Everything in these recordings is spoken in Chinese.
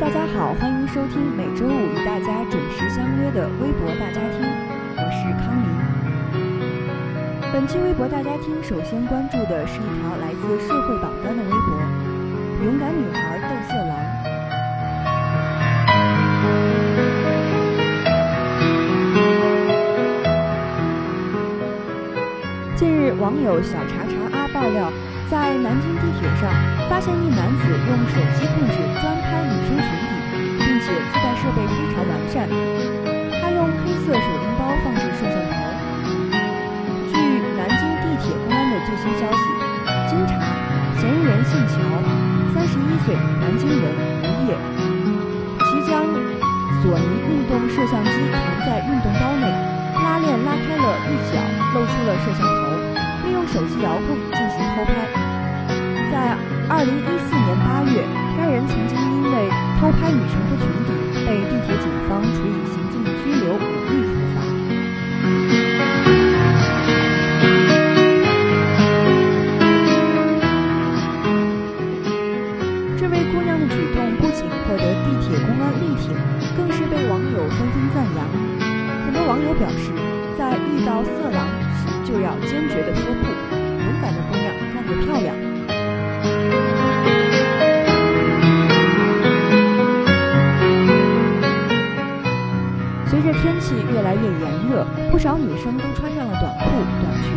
大家好，欢迎收听每周五与大家准时相约的微博大家庭，我是康宁。本期微博大家庭首先关注的是一条来自社会榜单的微博：勇敢女孩斗色狼。近日，网友小查查啊爆料，在南京地铁上发现一男子用手机控制专，自带设备非常完善。他用黑色手拎包放置摄像头。据南京地铁公安的最新消息，经查，嫌疑人姓乔，三十一岁，南京人，无业。其将索尼运动摄像机藏在运动包内，拉链拉开了一角，露出了摄像头。利用手机遥控进行偷拍。在二零一四年八月，该人曾经因为偷拍女乘客，被地铁警方处以行政拘留五日处罚。这位姑娘的举动不仅获得地铁公安力挺，更是被网友纷纷赞扬。很多网友表示，在遇到色狼时就要坚决的说不，勇敢的姑娘干得漂亮。天气越来越炎热，不少女生都穿上了短裤、短裙，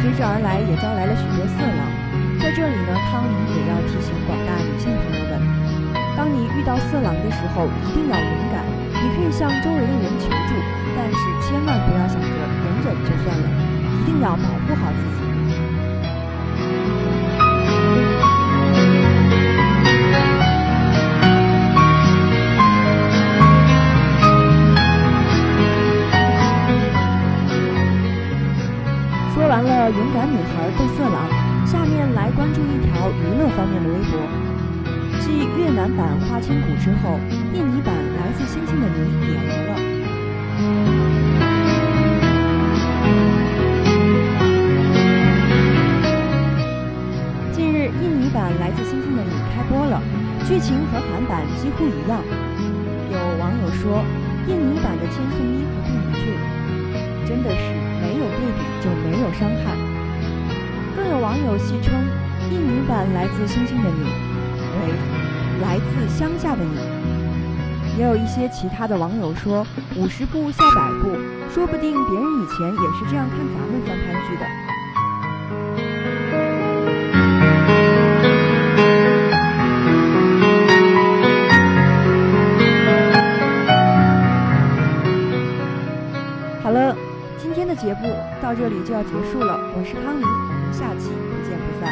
随之而来也招来了许多色狼。在这里呢，康宁也要提醒广大女性朋友们，当你遇到色狼的时候，一定要勇敢。你可以向周围的人求助，但是千万不要想着忍忍就算了，一定要保护好自己。勇敢女孩斗色狼，下面来关注一条娱乐方面的微博。继越南版《花千骨》之后，印尼版《来自星星的你》也来了。近日，印尼版《来自星星的你》开播了，剧情和韩版几乎一样。有网友说，印尼版的千颂伊和杜敏俊真的是没有对比就没有伤害。更有网友戏称，印尼版《来自星星的你》为来自乡下的你。也有一些其他的网友说，五十步笑百步，说不定别人以前也是这样看咱们翻拍剧的。天的节目到这里就要结束了，我是康宁，我们下期不见不散。